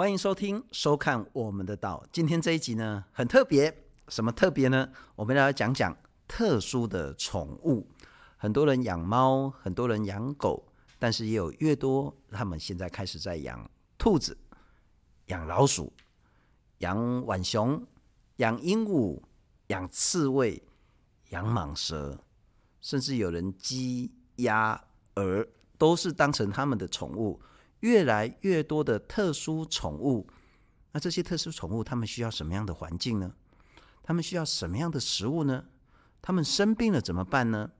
欢迎收听、收看我们的岛。今天这一集呢，很特别，什么特别呢？我们来讲讲特殊的宠物。很多人养猫，很多人养狗，但是也有越多，他们现在开始在养兔子、养老鼠、养浣熊、养鹦鹉、养刺猬、养蟒蛇，甚至有人鸡、鸭、鹅都是当成他们的宠物。越来越多的特殊宠物，那这些特殊宠物，他们需要什么样的环境呢？他们需要什么样的食物呢？他们生病了怎么办呢？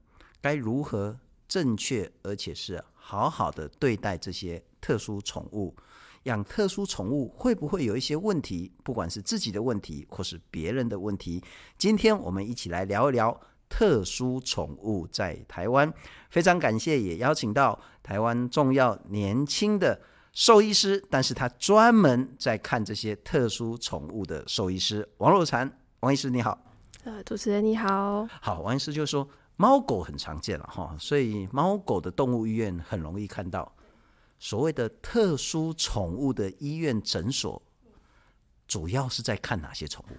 该如何正确而且是好好的对待这些特殊宠物？养特殊宠物会不会有一些问题？不管是自己的问题或是别人的问题，今天我们一起来聊一聊特殊宠物在台湾。非常感谢，也邀请到台湾重要年轻的兽医师，但是他专门在看这些特殊宠物的兽医师王若禅。王医师你好。呃，主持人你好。好，王医师就说。猫狗很常见了哈，所以猫狗的动物医院很容易看到。所谓的特殊宠物的医院诊所，主要是在看哪些宠物？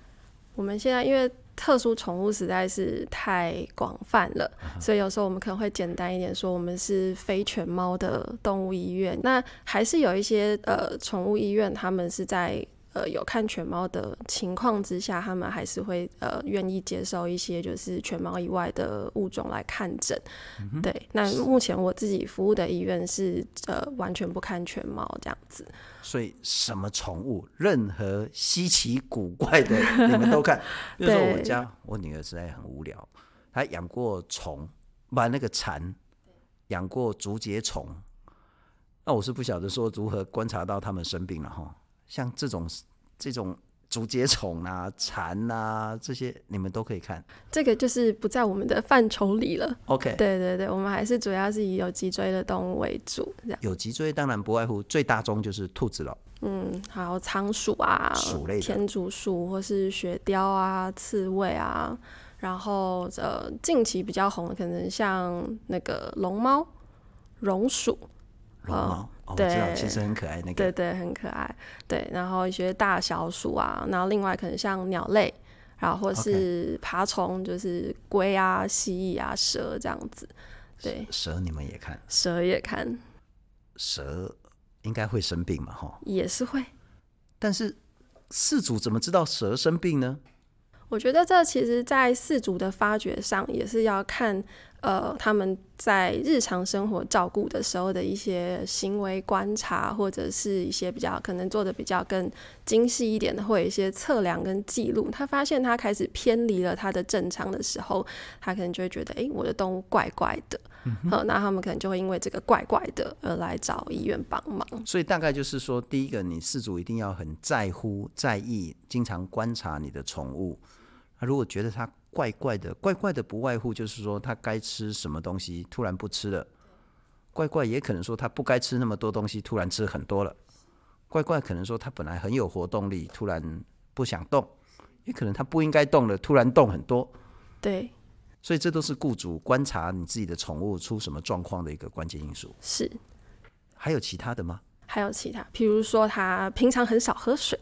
我们现在因为特殊宠物实在是太广泛了，所以有时候我们可能会简单一点说，我们是非犬猫的动物医院。那还是有一些呃宠物医院，他们是在。呃，有看犬猫的情况之下，他们还是会呃愿意接受一些就是犬猫以外的物种来看诊。嗯。对，那目前我自己服务的医院是呃完全不看犬猫这样子。所以什么宠物，任何稀奇古怪的你们都看。比如说我家我女儿实在很无聊，她养过虫，把那个蝉养过竹节虫。那我是不晓得说如何观察到他们生病了哈。像这种这种竹节虫啊、蚕啊这些，你们都可以看。这个就是不在我们的范畴里了。OK，对对对，我们还是主要是以有脊椎的动物为主。这样有脊椎当然不外乎最大宗就是兔子了。嗯，还有仓鼠啊、鼠类、天竺鼠或是雪貂啊、刺猬啊，然后呃近期比较红的可能像那个龙猫、榕鼠。龙猫。哦、对，其实很可爱，那个对对很可爱，对，然后一些大小鼠啊，然后另外可能像鸟类，然后或是爬虫，就是龟啊、蜥蜴啊、蛇这样子，对，蛇你们也看，蛇也看，蛇应该会生病嘛，哈，也是会，但是饲主怎么知道蛇生病呢？我觉得这其实，在饲主的发掘上也是要看。呃，他们在日常生活照顾的时候的一些行为观察，或者是一些比较可能做的比较更精细一点的，或有一些测量跟记录，他发现他开始偏离了他的正常的时候，他可能就会觉得，哎，我的动物怪怪的。嗯，那他们可能就会因为这个怪怪的而来找医院帮忙。所以大概就是说，第一个，你饲主一定要很在乎、在意，经常观察你的宠物。他如果觉得他怪怪的，怪怪的不外乎就是说他该吃什么东西突然不吃了，怪怪也可能说他不该吃那么多东西突然吃很多了，怪怪可能说他本来很有活动力突然不想动，也可能他不应该动了突然动很多。对，所以这都是雇主观察你自己的宠物出什么状况的一个关键因素。是，还有其他的吗？还有其他，譬如说他平常很少喝水，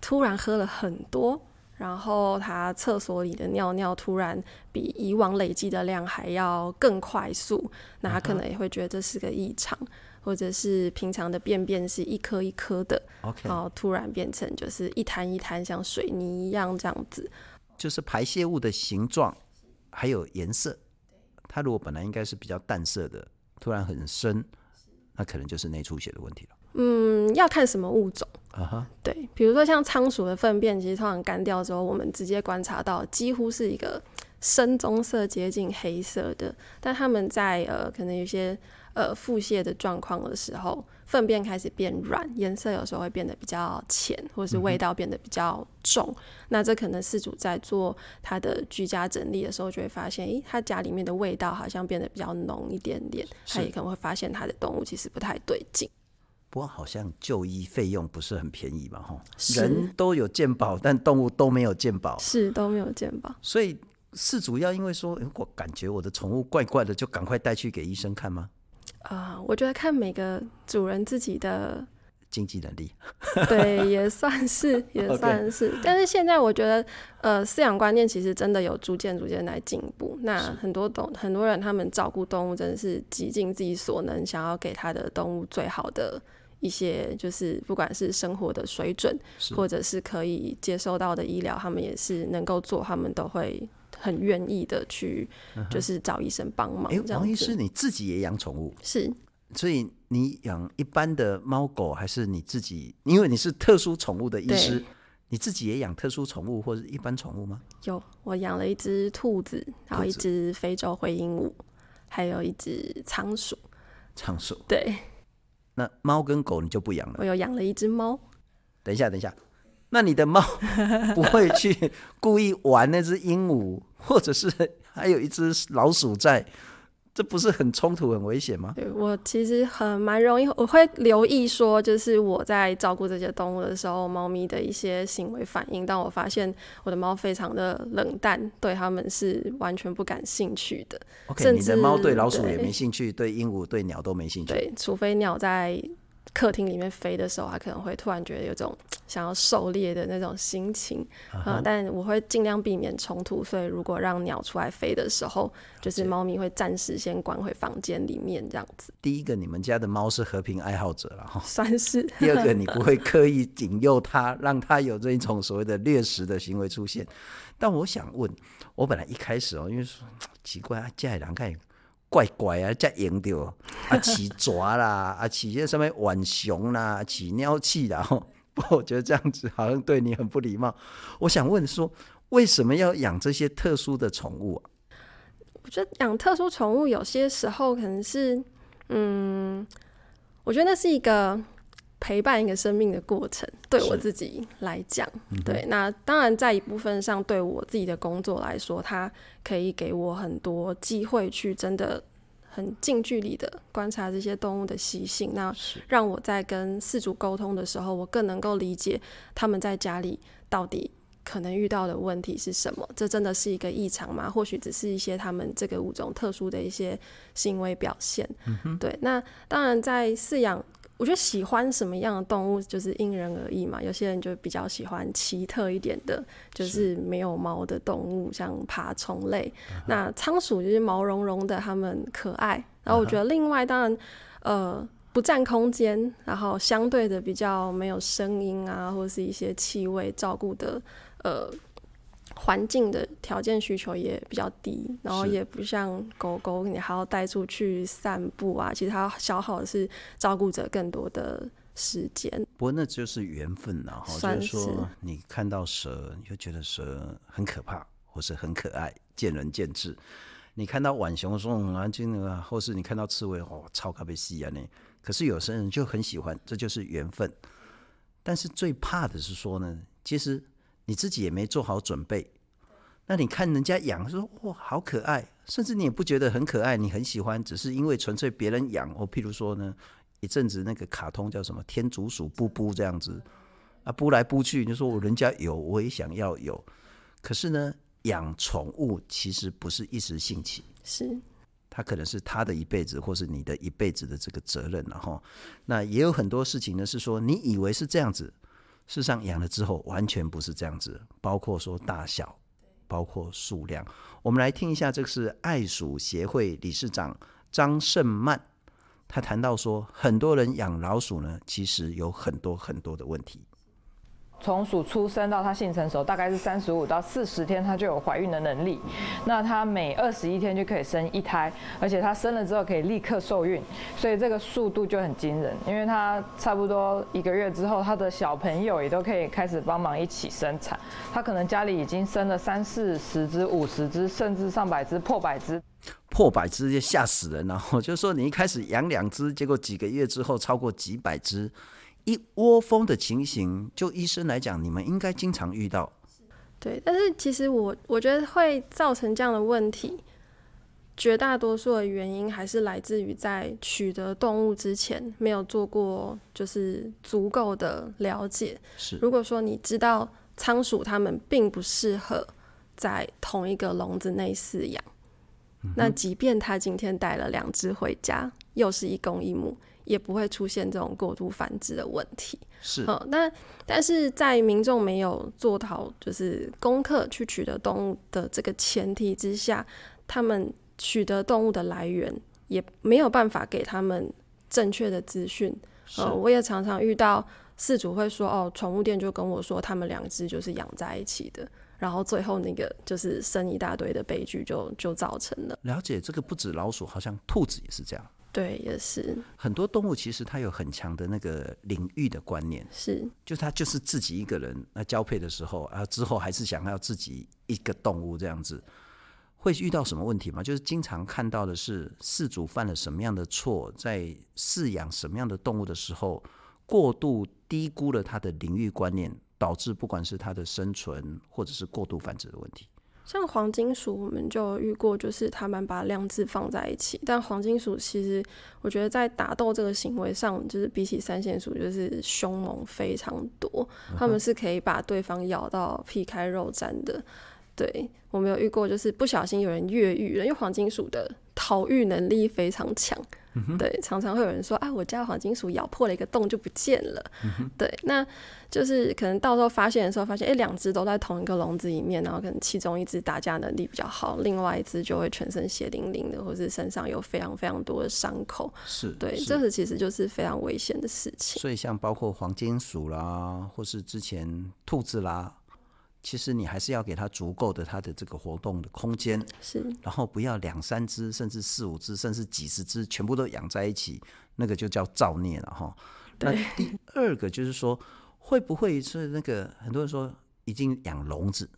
突然喝了很多。然后他厕所里的尿尿突然比以往累积的量还要更快速，那他可能也会觉得这是个异常，或者是平常的便便是一颗一颗的后突然变成就是一滩一滩像水泥一样这样子，就是排泄物的形状还有颜色，它如果本来应该是比较淡色的，突然很深，那可能就是内出血的问题了。嗯，要看什么物种。啊哈，对，比如说像仓鼠的粪便，其实通常干掉之后，我们直接观察到几乎是一个深棕色接近黑色的。但他们在呃可能有些呃腹泻的状况的时候，粪便开始变软，颜色有时候会变得比较浅，或是味道变得比较重。嗯、那这可能饲主在做他的居家整理的时候，就会发现，诶，他家里面的味道好像变得比较浓一点点。他也可能会发现他的动物其实不太对劲。不过好像就医费用不是很便宜嘛，哈，人都有健保，但动物都没有健保，是都没有健保。所以是主要因为说，我感觉我的宠物怪怪的，就赶快带去给医生看吗？啊、呃，我觉得看每个主人自己的经济能力。对，也算是，也算是。但是现在我觉得，呃，饲养观念其实真的有逐渐逐渐来进步。那很多动很多人他们照顾动物真的是极尽自己所能，想要给他的动物最好的一些，就是不管是生活的水准，或者是可以接受到的医疗，他们也是能够做，他们都会。很愿意的去，就是找医生帮忙。哎、嗯，王医师，你自己也养宠物？是，所以你养一般的猫狗，还是你自己？因为你是特殊宠物的医师，你自己也养特殊宠物或者一般宠物吗？有，我养了一只兔子，然后一只非洲灰鹦鹉，还有一只仓鼠。仓鼠。对。那猫跟狗你就不养了？我有养了一只猫。等一下，等一下。那你的猫 不会去故意玩那只鹦鹉，或者是还有一只老鼠在，这不是很冲突、很危险吗？对，我其实很蛮容易，我会留意说，就是我在照顾这些动物的时候，猫咪的一些行为反应。但我发现我的猫非常的冷淡，对它们是完全不感兴趣的。OK，甚你的猫对老鼠也没兴趣，对鹦鹉、对鸟都没兴趣。对，除非鸟在。客厅里面飞的时候，它可能会突然觉得有种 想要狩猎的那种心情，uh. 呃，但我会尽量避免冲突。所以如果让鸟出来飞的时候，就是猫咪会暂时先关回房间里面这样子。第一个，你们家的猫是和平爱好者了哈，算是。第二个，你不会刻意引诱它，让它有这一种所谓的掠食的行为出现。但我想问，我本来一开始哦，因为说奇怪啊，家里人看。怪怪啊，才赢掉啊！起爪啦，啊起些什么浣熊啦，起鸟气啦。不过我觉得这样子好像对你很不礼貌。我想问说，为什么要养这些特殊的宠物啊？我觉得养特殊宠物有些时候可能是，嗯，我觉得那是一个陪伴一个生命的过程。对我自己来讲，对，那当然在一部分上，对我自己的工作来说，它可以给我很多机会去真的很近距离的观察这些动物的习性，那让我在跟饲主沟通的时候，我更能够理解他们在家里到底可能遇到的问题是什么。这真的是一个异常吗？或许只是一些他们这个物种特殊的一些行为表现。嗯、对，那当然在饲养。我觉得喜欢什么样的动物就是因人而异嘛。有些人就比较喜欢奇特一点的，就是没有毛的动物，像爬虫类。那仓鼠就是毛茸茸的，它们可爱。然后我觉得另外当然，呃，不占空间，然后相对的比较没有声音啊，或者是一些气味照顾的，呃。环境的条件需求也比较低，然后也不像狗狗，你还要带出去散步啊。其实它消耗的是照顾者更多的时间。不过那就是缘分呐，哈，就是说你看到蛇，你就觉得蛇很可怕，或是很可爱，见仁见智。你看到浣熊说很安静啊，或是你看到刺猬，哦，超咖啡西啊呢。可是有些人就很喜欢，这就是缘分。但是最怕的是说呢，其实。你自己也没做好准备，那你看人家养说哇好可爱，甚至你也不觉得很可爱，你很喜欢，只是因为纯粹别人养。哦，譬如说呢，一阵子那个卡通叫什么天竺鼠布布这样子啊，扑来扑去，你说我人家有，我也想要有。可是呢，养宠物其实不是一时兴起，是它可能是他的一辈子，或是你的一辈子的这个责任。然后，那也有很多事情呢，是说你以为是这样子。事实上，养了之后完全不是这样子，包括说大小，包括数量。我们来听一下，这个是爱鼠协会理事长张胜曼，他谈到说，很多人养老鼠呢，其实有很多很多的问题。从鼠出生到它性成熟，大概是三十五到四十天，它就有怀孕的能力。那它每二十一天就可以生一胎，而且它生了之后可以立刻受孕，所以这个速度就很惊人。因为它差不多一个月之后，它的小朋友也都可以开始帮忙一起生产。它可能家里已经生了三四十只、五十只，甚至上百只、破百只。破百只就吓死人了。然后就说，你一开始养两只，结果几个月之后超过几百只。一窝蜂的情形，就医生来讲，你们应该经常遇到。对，但是其实我我觉得会造成这样的问题，绝大多数的原因还是来自于在取得动物之前没有做过就是足够的了解。是，如果说你知道仓鼠它们并不适合在同一个笼子内饲养，嗯，那即便他今天带了两只回家，又是一公一母。也不会出现这种过度繁殖的问题。是，嗯，那但是在民众没有做好就是功课去取得动物的这个前提之下，他们取得动物的来源也没有办法给他们正确的资讯。呃，我也常常遇到饲主会说，哦，宠物店就跟我说，他们两只就是养在一起的。然后最后那个就是生一大堆的悲剧就就造成了。了解，这个不止老鼠，好像兔子也是这样。对，也是。很多动物其实它有很强的那个领域的观念，是，就它就是自己一个人，那交配的时候啊，之后还是想要自己一个动物这样子，会遇到什么问题吗？就是经常看到的是饲主犯了什么样的错，在饲养什么样的动物的时候，过度低估了它的领域观念。导致不管是它的生存，或者是过度繁殖的问题。像黄金鼠，我们就遇过，就是他们把两只放在一起，但黄金鼠其实，我觉得在打斗这个行为上，就是比起三线鼠，就是凶猛非常多。他们是可以把对方咬到皮开肉绽的。对，我们有遇过，就是不小心有人越狱了，因为黄金鼠的逃狱能力非常强。嗯、对，常常会有人说啊，我家黄金鼠咬破了一个洞就不见了。嗯、对，那就是可能到时候发现的时候，发现哎，两只都在同一个笼子里面，然后可能其中一只打架能力比较好，另外一只就会全身血淋淋的，或是身上有非常非常多的伤口。是，对，这是其实就是非常危险的事情。所以像包括黄金鼠啦，或是之前兔子啦。其实你还是要给它足够的它的这个活动的空间，是，然后不要两三只，甚至四五只，甚至几十只全部都养在一起，那个就叫造孽了哈。那第二个就是说，会不会是那个很多人说已经养笼子，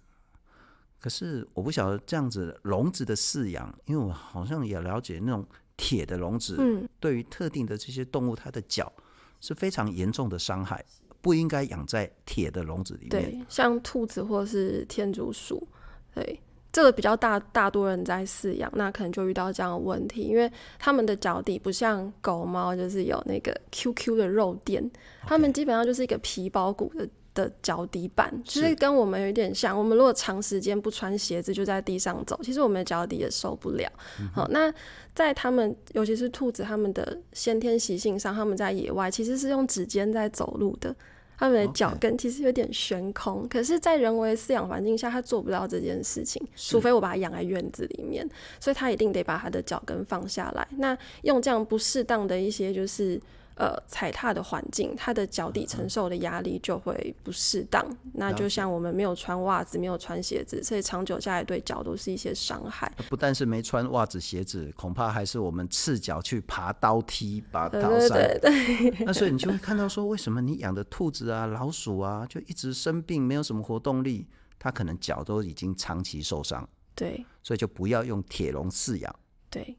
可是我不晓得这样子笼子的饲养，因为我好像也了解那种铁的笼子，嗯，对于特定的这些动物，它的脚是非常严重的伤害。不应该养在铁的笼子里面。对，像兔子或是天竺鼠，对，这个比较大，大多人在饲养，那可能就遇到这样的问题，因为他们的脚底不像狗猫，就是有那个 QQ 的肉垫，他们基本上就是一个皮包骨的的脚底板，其实跟我们有点像。我们如果长时间不穿鞋子就在地上走，其实我们的脚底也受不了。好、嗯，那在他们，尤其是兔子，他们的先天习性上，他们在野外其实是用指尖在走路的。他们的脚跟其实有点悬空.可是，在人为饲养环境下，他做不到这件事情，除非我把它养在院子里面，所以他一定得把他的脚跟放下来。那用这样不适当的一些就是。呃，踩踏的环境，它的脚底承受的压力就会不适当。嗯。那就像我们没有穿袜子、没有穿鞋子，所以长久下来对脚都是一些伤害。不但是没穿袜子、鞋子，恐怕还是我们赤脚去爬刀梯、爬高山。对对对。那所以你就会看到说，为什么你养的兔子啊、老鼠啊，就一直生病，没有什么活动力，它可能脚都已经长期受伤。对。所以就不要用铁笼饲养。对。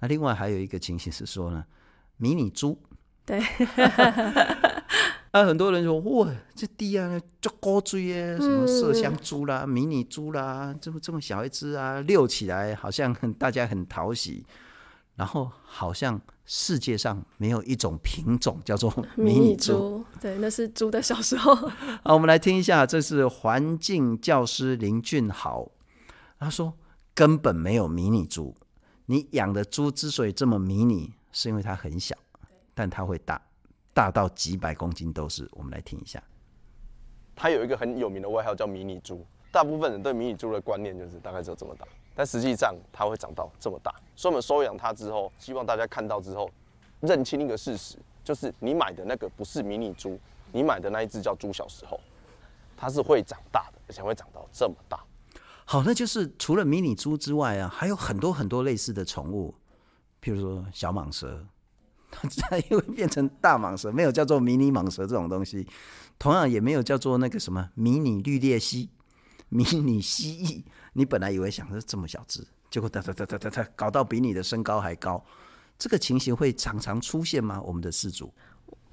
那另外还有一个情形是说呢，迷你猪。对，啊，很多人说哇，这地啊，就高追耶，什么麝香猪啦、嗯、迷你猪啦，这么这么小一只啊，遛起来好像很大家很讨喜，然后好像世界上没有一种品种叫做 迷你猪，对，那是猪的小时候。好，我们来听一下，这是环境教师林俊豪，他说根本没有迷你猪，你养的猪之所以这么迷你，是因为它很小。但它会大，大到几百公斤都是。我们来听一下，它有一个很有名的外号叫迷你猪。大部分人对迷你猪的观念就是大概只有这么大，但实际上它会长到这么大。所以我们收养它之后，希望大家看到之后认清一个事实，就是你买的那个不是迷你猪，你买的那一只叫猪小时候，它是会长大的，而且会长到这么大。好，那就是除了迷你猪之外啊，还有很多很多类似的宠物，譬如说小蟒蛇。它又会变成大蟒蛇，没有叫做迷你蟒蛇这种东西，同样也没有叫做那个什么迷你绿鬣蜥、迷你蜥蜴。你本来以为想是这么小只，结果哒哒哒哒哒哒搞到比你的身高还高，这个情形会常常出现吗？我们的事主？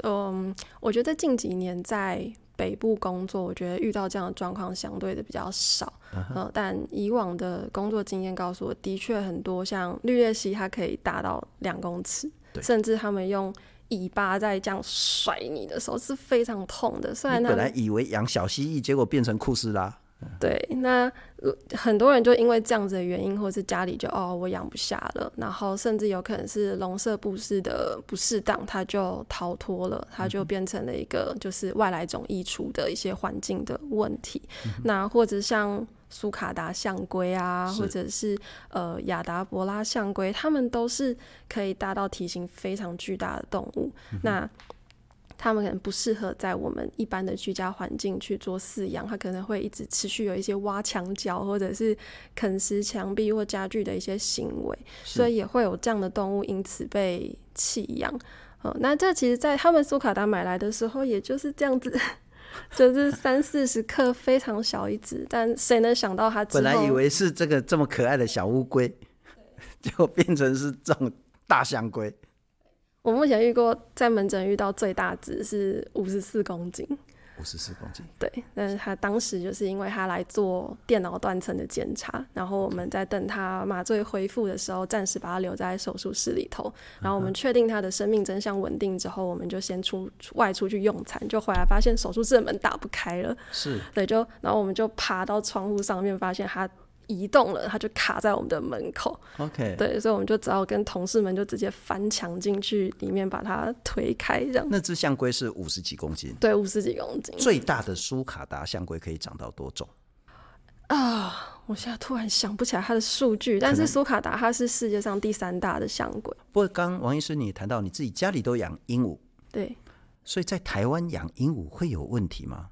嗯，我觉得近几年在北部工作，我觉得遇到这样的状况相对的比较少。Uh -huh. 嗯，但以往的工作经验告诉我，的确很多像绿鬣蜥，它可以大到两公尺。甚至他们用尾巴在这样甩你的时候是非常痛的。虽然他本来以为养小蜥蜴，结果变成库斯拉。对，那很多人就因为这样子的原因，或者是家里就哦，我养不下了，然后甚至有可能是笼舍布施的不适当，它就逃脱了，它就变成了一个就是外来种溢出的一些环境的问题。嗯、那或者像苏卡达象龟啊，或者是呃亚达伯拉象龟，它们都是可以达到体型非常巨大的动物。嗯、那它们可能不适合在我们一般的居家环境去做饲养，它可能会一直持续有一些挖墙角或者是啃食墙壁或家具的一些行为，所以也会有这样的动物因此被弃养。哦、呃，那这其实，在他们苏卡达买来的时候，也就是这样子，就是三四十克，非常小一只，但谁能想到它，本来以为是这个这么可爱的小乌龟，就变成是这种大象龟。我目前遇过在门诊遇到最大值是五十四公斤，五十四公斤。对，但是他当时就是因为他来做电脑断层的检查，然后我们在等他麻醉恢复的时候，暂时把他留在手术室里头，然后我们确定他的生命真相稳定之后，我们就先出外出去用餐，就回来发现手术室的门打不开了，是对，就然后我们就爬到窗户上面，发现他。移动了，它就卡在我们的门口。OK，对，所以我们就只好跟同事们就直接翻墙进去，里面把它推开，这样。那只象龟是五十几公斤，对，五十几公斤。最大的苏卡达象龟可以长到多重？啊，我现在突然想不起来它的数据，但是苏卡达它是世界上第三大的象龟。不过刚王医师你也谈到你自己家里都养鹦鹉，对，所以在台湾养鹦鹉会有问题吗？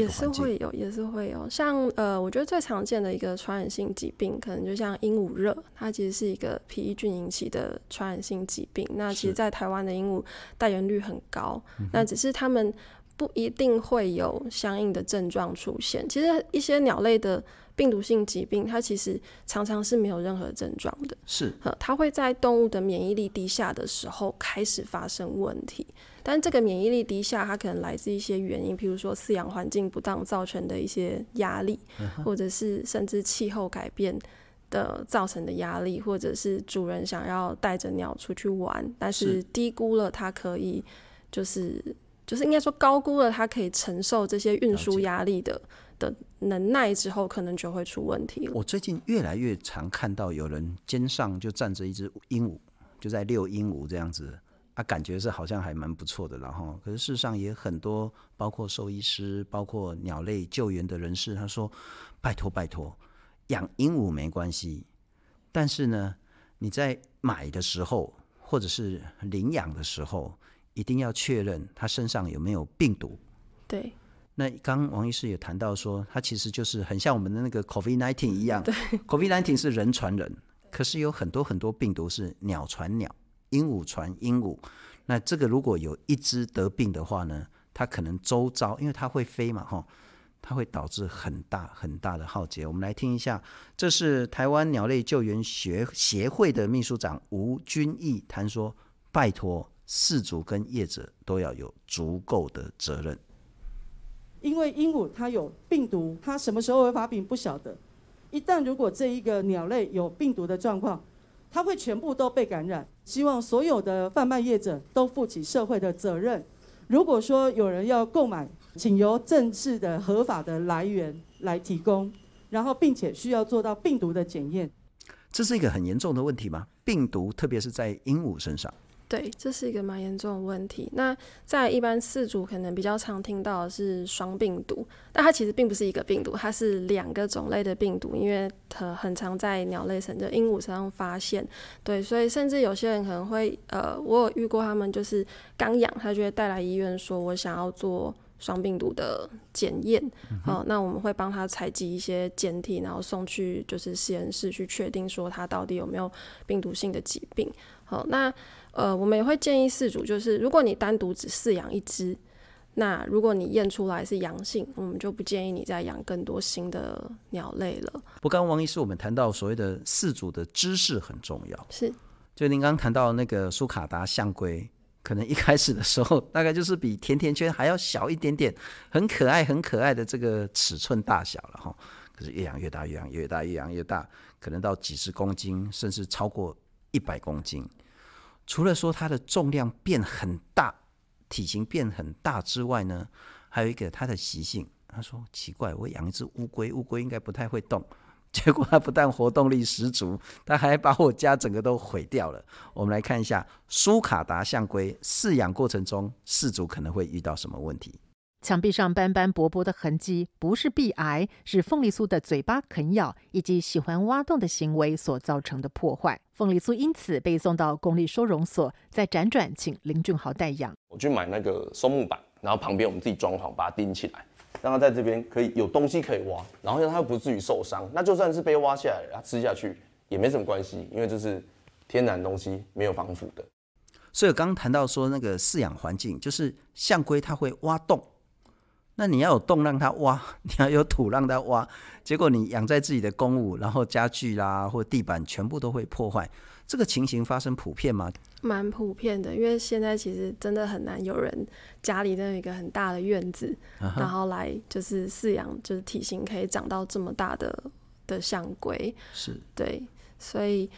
也是会有，也是会有。像呃，我觉得最常见的一个传染性疾病，可能就像鹦鹉热，它其实是一个皮衣菌引起的传染性疾病。那其实，在台湾的鹦鹉带原率很高，那只是它们不一定会有相应的症状出现。其实一些鸟类的病毒性疾病，它其实常常是没有任何症状的，是它会在动物的免疫力低下的时候开始发生问题。但这个免疫力低下，它可能来自一些原因，比如说饲养环境不当造成的一些压力，或者是甚至气候改变的造成的压力，或者是主人想要带着鸟出去玩，但是低估了它可以，就是就是应该说高估了它可以承受这些运输压力的的能耐之后，可能就会出问题了。我最近越来越常看到有人肩上就站着一只鹦鹉，就在遛鹦鹉这样子。啊，感觉是好像还蛮不错的，然后可是事实上也很多，包括兽医师，包括鸟类救援的人士，他说：“拜托拜托，养鹦鹉没关系，但是呢，你在买的时候或者是领养的时候，一定要确认它身上有没有病毒。”对。那刚王医师也谈到说，它其实就是很像我们的那个 COVID-19 一样，对，COVID-19 是人传人，可是有很多很多病毒是鸟传鸟。鹦鹉传鹦鹉，那这个如果有一只得病的话呢，它可能周遭，因为它会飞嘛，哈，它会导致很大很大的浩劫。我们来听一下，这是台湾鸟类救援学协会的秘书长吴君义谈说：拜托，饲主跟业者都要有足够的责任，因为鹦鹉它有病毒，它什么时候会发病不晓得。一旦如果这一个鸟类有病毒的状况，他会全部都被感染。希望所有的贩卖业者都负起社会的责任。如果说有人要购买，请由正式的合法的来源来提供，然后并且需要做到病毒的检验。这是一个很严重的问题吗？病毒，特别是在鹦鹉身上。对，这是一个蛮严重的问题。那在一般饲主可能比较常听到的是双病毒，但它其实并不是一个病毒，它是两个种类的病毒，因为它很常在鸟类身的鹦鹉身上发现。对，所以甚至有些人可能会，呃，我有遇过他们就是刚养，他就会带来医院说，我想要做双病毒的检验。好、嗯呃，那我们会帮他采集一些检体，然后送去就是实验室去确定说他到底有没有病毒性的疾病。好，那。呃，我们也会建议饲主，就是如果你单独只饲养一只，那如果你验出来是阳性，我们就不建议你再养更多新的鸟类了。不，刚刚王医师，我们谈到所谓的饲主的知识很重要，是。就您刚刚谈到那个苏卡达象龟，可能一开始的时候大概就是比甜甜圈还要小一点点，很可爱、很可爱的这个尺寸大小了哈。可是越养越大，越养越大，越养越大，可能到几十公斤，甚至超过一百公斤。除了说它的重量变很大，体型变很大之外呢，还有一个它的习性，他说奇怪，我养一只乌龟，乌龟应该不太会动。结果它不但活动力十足，它还把我家整个都毁掉了。我们来看一下苏卡达象龟饲养过程中，饲主可能会遇到什么问题？墙壁上斑斑驳驳的痕迹，不是壁癌，是凤梨酥的嘴巴啃咬以及喜欢挖洞的行为所造成的破坏。凤梨酥因此被送到公立收容所，再辗转请林俊豪代养。我去买那个松木板，然后旁边我们自己装潢，把它钉起来。让它在这边可以有东西可以挖，然后让它又不至于受伤。那就算是被挖下来，它吃下去也没什么关系，因为这是天然东西，没有防腐的。所以我刚刚谈到说，那个饲养环境就是象龟它会挖洞，那你要有洞让它挖，你要有土让它挖。结果你养在自己的公物，然后家具啦或地板全部都会破坏。这个情形发生普遍吗？蛮普遍的，因为现在其实真的很难有人家里都有一个很大的院子，uh. 然后来就是饲养，就是体型可以长到这么大的的象龟。是，对，所以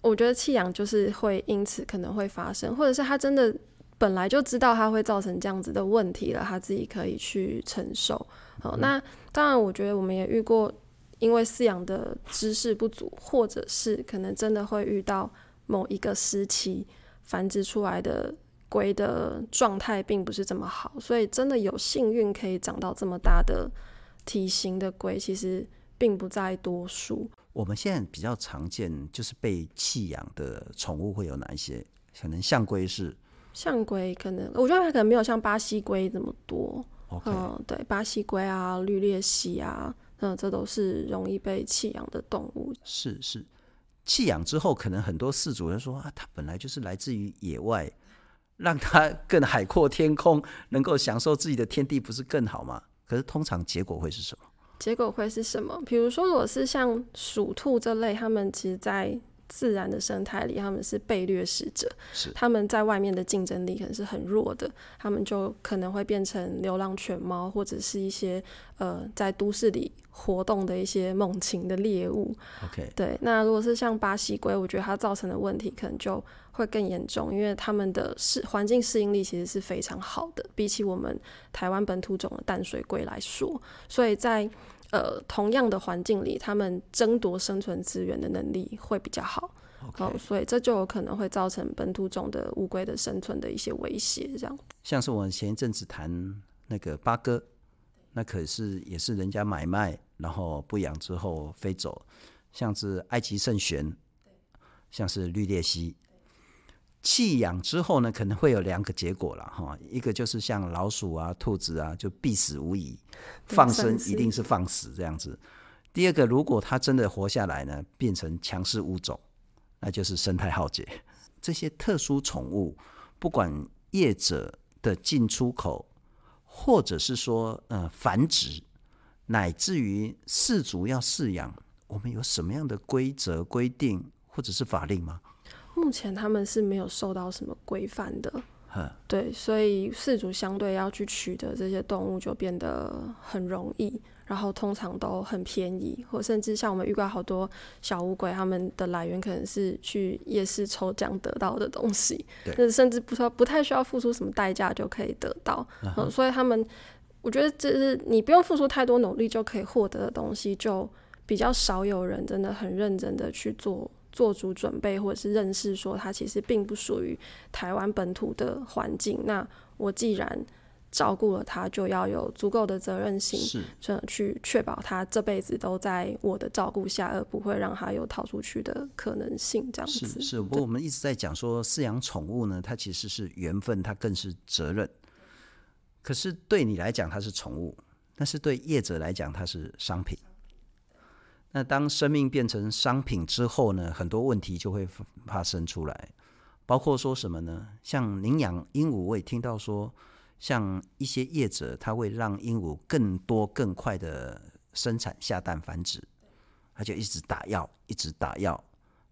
我觉得弃养就是会因此可能会发生，或者是它真的本来就知道它会造成这样子的问题了，他自己可以去承受。好，uh. 那当然，我觉得我们也遇过，因为饲养的知识不足，或者是可能真的会遇到某一个时期。繁殖出来的龟的状态并不是这么好，所以真的有幸运可以长到这么大的体型的龟，其实并不在多数。我们现在比较常见就是被弃养的宠物会有哪一些？可能象龟是象龟，可能我觉得它可能没有像巴西龟这么多。嗯，对，巴西龟啊、绿鬣蜥啊，嗯，这都是容易被弃养的动物。是是。弃养之后，可能很多饲主人说啊，它本来就是来自于野外，让它更海阔天空，能够享受自己的天地，不是更好吗？可是通常结果会是什么？结果会是什么？比如说，如果是像鼠兔这类，它们其实，在自然的生态里，他们是被掠食者，是他们在外面的竞争力可能是很弱的，他们就可能会变成流浪犬猫，或者是一些呃在都市里活动的一些猛禽的猎物。OK，对。那如果是像巴西龟，我觉得它造成的问题可能就会更严重，因为他们的适环境适应力其实是非常好的，比起我们台湾本土种的淡水龟来说，所以在呃，同样的环境里，他们争夺生存资源的能力会比较好。哦，所以这就有可能会造成本土种的乌龟的生存的一些威胁。这样，像是我们前一阵子谈那个八哥，那可是也是人家买卖，然后不养之后飞走，像是埃及圣玄，像是绿鬣蜥。弃养之后呢，可能会有两个结果了哈，一个就是像老鼠啊、兔子啊，就必死无疑，放生一定是放死这样子。第二个，如果它真的活下来呢，变成强势物种，那就是生态浩劫。这些特殊宠物，不管业者的进出口，或者是说呃繁殖，乃至于饲主要饲养，我们有什么样的规则规定或者是法令吗？目前他们是没有受到什么规范的，对，所以饲主相对要去取得这些动物就变得很容易，然后通常都很便宜，或甚至像我们遇到好多小乌龟，他们的来源可能是去夜市抽奖得到的东西，对，甚至不说不太需要付出什么代价就可以得到，嗯，所以他们我觉得这是你不用付出太多努力就可以获得的东西，就比较少有人真的很认真的去做。做足准备，或者是认识说它其实并不属于台湾本土的环境。那我既然照顾了它，就要有足够的责任心，是去确保它这辈子都在我的照顾下，而不会让它有逃出去的可能性。这样子是是。不过我们一直在讲说，饲养宠物呢，它其实是缘分，它更是责任。可是对你来讲，它是宠物；但是对业者来讲，它是商品。那当生命变成商品之后呢，很多问题就会发生出来，包括说什么呢？像您养鹦鹉，我也听到说，像一些业者他会让鹦鹉更多更快的生产下蛋繁殖，他就一直打药，一直打药，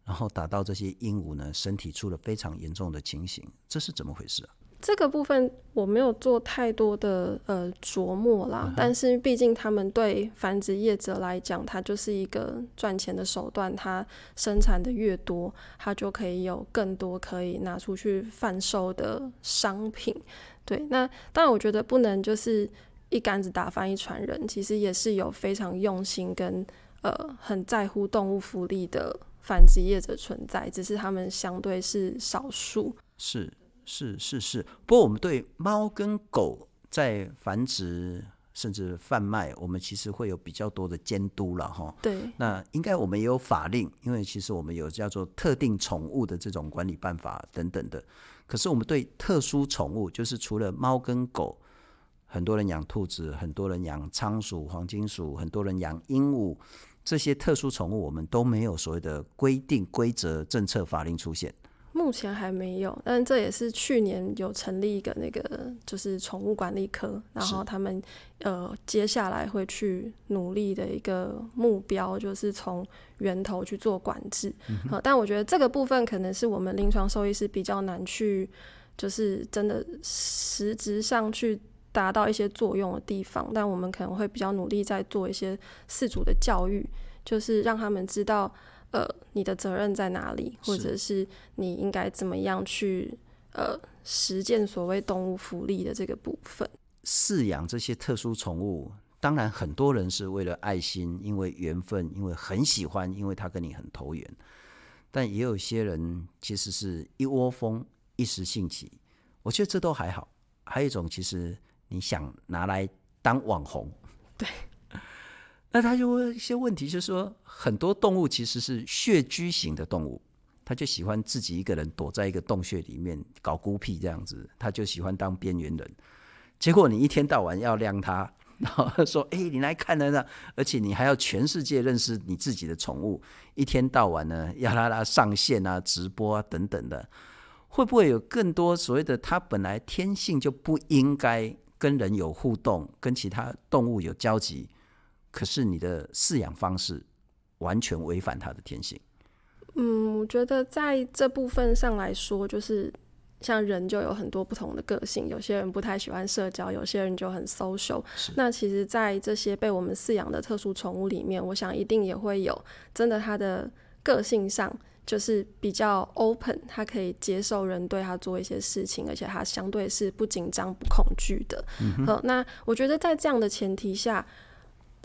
然后打到这些鹦鹉呢身体出了非常严重的情形，这是怎么回事啊？这个部分我没有做太多的呃琢磨啦，uh. 但是毕竟他们对繁殖业者来讲，它就是一个赚钱的手段。它生产的越多，它就可以有更多可以拿出去贩售的商品。对，那当然我觉得不能就是一竿子打翻一船人，其实也是有非常用心跟呃很在乎动物福利的繁殖业者存在，只是他们相对是少数。是是是是，不过我们对猫跟狗在繁殖甚至贩卖，我们其实会有比较多的监督了哈。对，那应该我们也有法令，因为其实我们有叫做特定宠物的这种管理办法等等的。可是我们对特殊宠物，就是除了猫跟狗。很多人养兔子，很多人养仓鼠、黄金鼠，很多人养鹦鹉，这些特殊宠物我们都没有所谓的规定、规则、政策、法令出现。目前还没有，但这也是去年有成立一个那个就是宠物管理科，然后他们呃接下来会去努力的一个目标，就是从源头去做管制。嗯哼。但我觉得这个部分可能是我们临床兽医师比较难去，就是真的实质上去。达到一些作用的地方，但我们可能会比较努力在做一些饲主的教育，就是让他们知道，呃，你的责任在哪里，或者是你应该怎么样去呃实践所谓动物福利的这个部分。饲养这些特殊宠物，当然很多人是为了爱心，因为缘分，因为很喜欢，因为他跟你很投缘，但也有些人其实是一窝蜂、一时兴起，我觉得这都还好。还有一种其实。你想拿来当网红，对，那他就问一些问题，就是说很多动物其实是穴居型的动物，他就喜欢自己一个人躲在一个洞穴里面搞孤僻这样子，他就喜欢当边缘人。结果你一天到晚要晾他，然后说：“哎，你来看了呢，而且你还要全世界认识你自己的宠物，一天到晚呢要拉拉上线啊、直播啊等等的，会不会有更多所谓的他本来天性就不应该？”跟人有互动，跟其他动物有交集，可是你的饲养方式完全违反它的天性。嗯，我觉得在这部分上来说，就是像人就有很多不同的个性，有些人不太喜欢社交，有些人就很 social。是。那其实，在这些被我们饲养的特殊宠物里面，我想一定也会有真的它的个性上。就是比较 open，他可以接受人对他做一些事情，而且他相对是不紧张、不恐惧的。嗯哼。那我觉得在这样的前提下，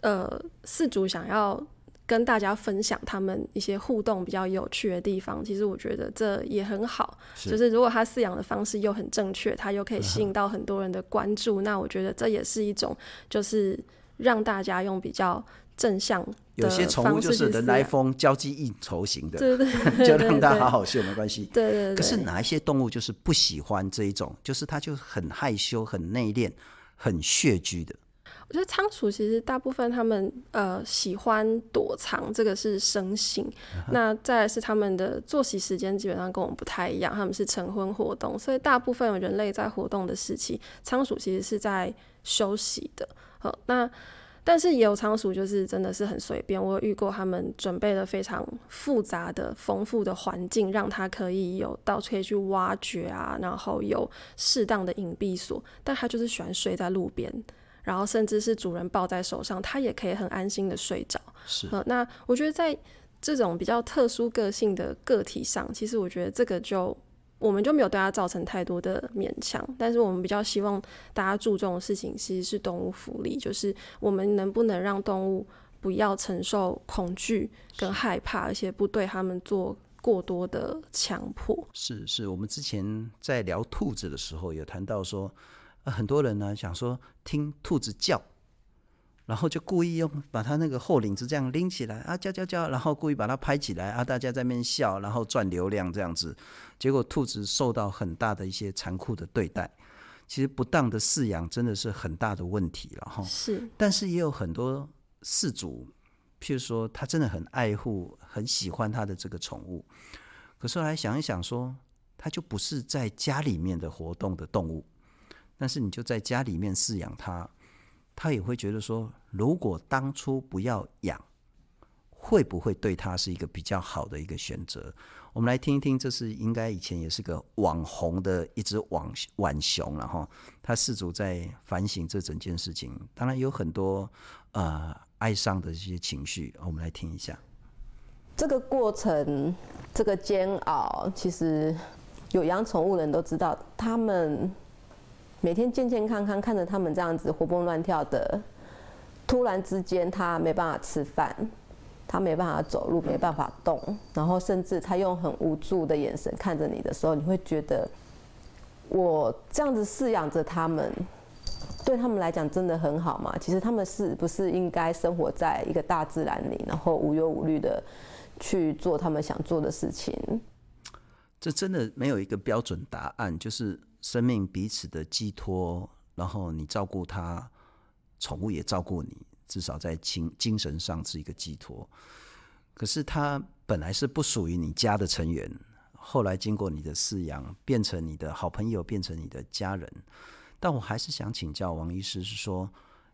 呃，饲主想要跟大家分享他们一些互动比较有趣的地方，其实我觉得这也很好。是。就是如果他饲养的方式又很正确，他又可以吸引到很多人的关注，嗯、那我觉得这也是一种，就是让大家用比较。正向，有些宠物就是人来疯、交际应酬型的，对对对，就让它好好秀没关系。对，对对。可是哪一些动物就是不喜欢这一种，就是它就很害羞、很内敛、很血居的。我觉得仓鼠其实大部分他们呃喜欢躲藏，这个是生性。Uh. 那再来是他们的作息时间基本上跟我们不太一样，他们是晨昏活动，所以大部分人类在活动的时期，仓鼠其实是在休息的。好，那。但是也有仓鼠，就是真的是很随便。我有遇过他们准备了非常复杂的、丰富的环境，让它可以有到处可以去挖掘啊，然后有适当的隐蔽所。但它就是喜欢睡在路边，然后甚至是主人抱在手上，它也可以很安心的睡着。是、呃，那我觉得在这种比较特殊个性的个体上，其实我觉得这个就。我们就没有对它造成太多的勉强，但是我们比较希望大家注重的事情其实是动物福利，就是我们能不能让动物不要承受恐惧跟害怕，而且不对他们做过多的强迫。是是，我们之前在聊兔子的时候有谈到说，呃，很多人呢想说听兔子叫。然后就故意用把它那个后领子这样拎起来啊，叫叫叫，然后故意把它拍起来啊，大家在那边笑，然后赚流量这样子，结果兔子受到很大的一些残酷的对待。其实不当的饲养真的是很大的问题了哈。是，但是也有很多饲主，譬如说他真的很爱护、很喜欢他的这个宠物，可是后来想一想说，他就不是在家里面的活动的动物，但是你就在家里面饲养它。他也会觉得说，如果当初不要养，会不会对他是一个比较好的一个选择？我们来听一听，这是应该以前也是个网红的一只网浣熊，然后他饲主在反省这整件事情，当然有很多呃哀伤的这些情绪，我们来听一下。这个过程，这个煎熬，其实有养宠物的人都知道，他们。每天健健康康看着他们这样子活蹦乱跳的，突然之间他没办法吃饭，他没办法走路，没办法动，然后甚至他用很无助的眼神看着你的时候，你会觉得，我这样子饲养着他们，对他们来讲真的很好吗？其实他们是不是应该生活在一个大自然里，然后无忧无虑的去做他们想做的事情？这真的没有一个标准答案，就是生命彼此的寄托，然后你照顾他，宠物也照顾你，至少在精精神上是一个寄托。可是它本来是不属于你家的成员，后来经过你的饲养，变成你的好朋友，变成你的家人。但我还是想请教王医师，是说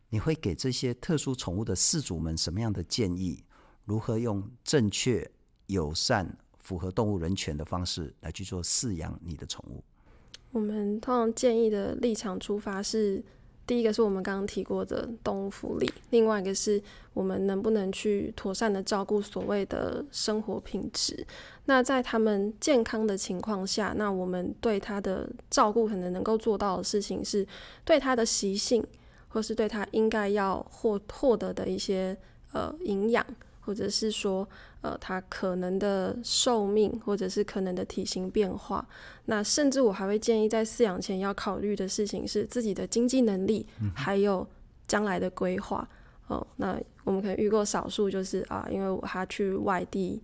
你会给这些特殊宠物的饲主们什么样的建议？如何用正确、友善、符合动物人权的方式来去做饲养你的宠物？我们通常建议的立场出发是：第一个是我们刚刚提过的动物福利，另外一个是我们能不能去妥善的照顾所谓的生活品质。那在他们健康的情况下，那我们对他的照顾可能能够做到的事情是，对他的习性，或是对他应该要获获得的一些呃营养。或者是说，呃，它可能的寿命，或者是可能的体型变化，那甚至我还会建议，在饲养前要考虑的事情是自己的经济能力，还有将来的规划。哦，那我们可能遇过少数，就是啊，因为他去外地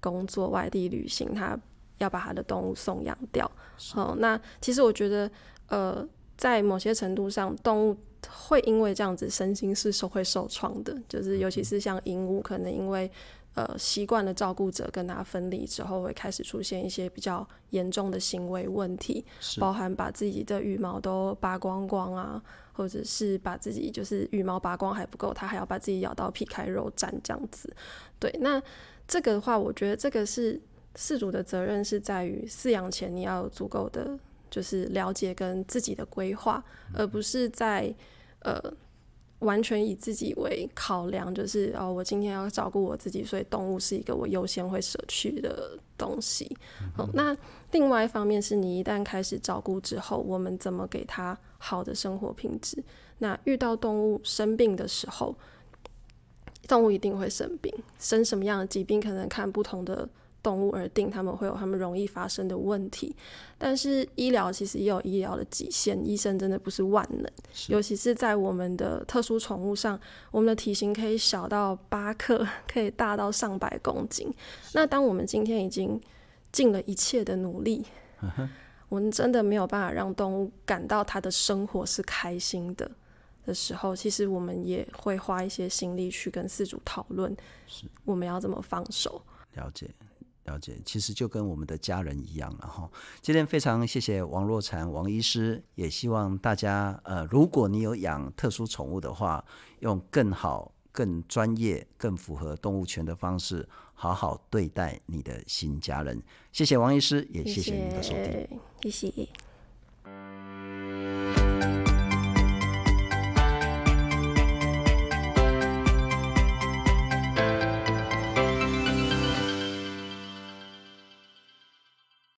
工作、外地旅行，他要把他的动物送养掉。哦，那其实我觉得，呃，在某些程度上，动物。会因为这样子身心是受会受创的，就是尤其是像鹦鹉，可能因为呃习惯的照顾者跟他分离之后，会开始出现一些比较严重的行为问题，包含把自己的羽毛都拔光光啊，或者是把自己就是羽毛拔光还不够，它还要把自己咬到皮开肉绽这样子。对，那这个的话，我觉得这个是饲主的责任是在于饲养前你要有足够的就是了解跟自己的规划，而不是在。呃，完全以自己为考量，就是哦，我今天要照顾我自己，所以动物是一个我优先会舍去的东西。嗯。哦，那另外一方面是你一旦开始照顾之后，我们怎么给它好的生活品质？那遇到动物生病的时候，动物一定会生病，生什么样的疾病，可能看不同的。动物而定，他们会有他们容易发生的问题，但是医疗其实也有医疗的极限，医生真的不是万能，尤其是在我们的特殊宠物上，我们的体型可以小到八克，可以大到上百公斤。那当我们今天已经尽了一切的努力，我们真的没有办法让动物感到它的生活是开心的的时候，其实我们也会花一些心力去跟饲主讨论，是我们要怎么放手。了解。了解，其实就跟我们的家人一样了哈。今天非常谢谢王若禅王医师，也希望大家呃，如果你有养特殊宠物的话，用更好、更专业、更符合动物权的方式，好好对待你的新家人。谢谢王医师，也谢谢您的收听，谢谢。谢谢。